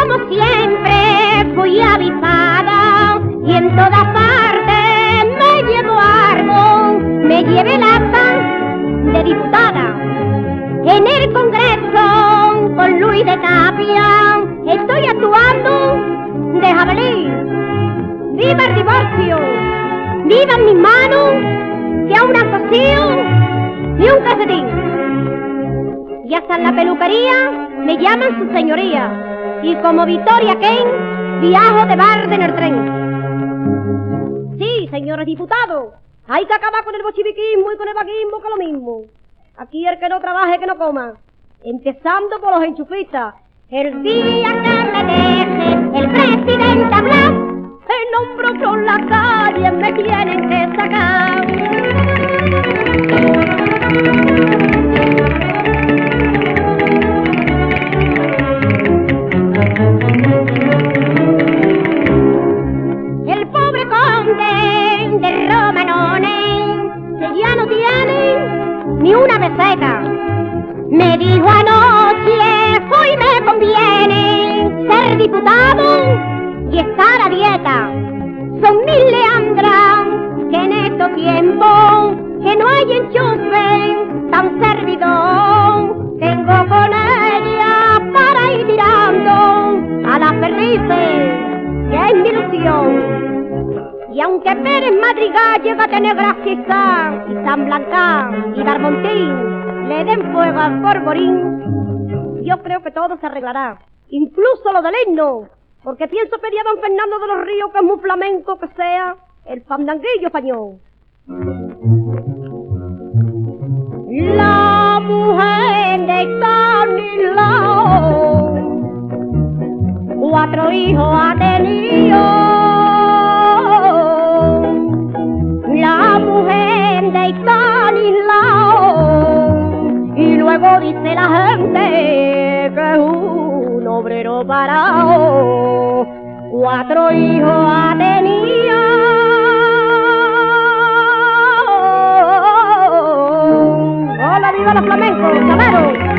Como siempre fui avisada y en todas partes me llevo algo, me llevé el acta de diputada. En el Congreso con Luis de Tapia estoy actuando de jabalí. ¡Viva el divorcio! ¡Viva mis manos! ¡Que aún han cosido ni un calcetín! Y hasta en la peluquería me llaman su señoría. Y como Victoria Kane, viajo de barde en el tren. Sí, señores diputados, hay que acabar con el bochiviquismo y con el vaguismo que es lo mismo. Aquí el que no trabaje, que no coma. Empezando por los enchufistas. El día que me deje el presidente hablar, el hombro por la calle me tienen que sacar. Ni una peseta, me dijo anoche, hoy me conviene ser diputado y estar a dieta. Son mil leandras que en estos tiempos que no hay enchufe tan servidor. Y aunque Pérez Madrigal llega a tener gracia y San Blanca y Darmontín le den fuego al Corborín, yo creo que todo se arreglará, incluso lo del himno, porque pienso pedir a don Fernando de los Ríos, que es muy flamenco que sea, el fandanguillo español. La mujer de Canilao, cuatro hijos ha tenido. Luego dice la gente que un obrero parado, cuatro hijos ha tenido. ¡Hola, viva los flamencos, chavero!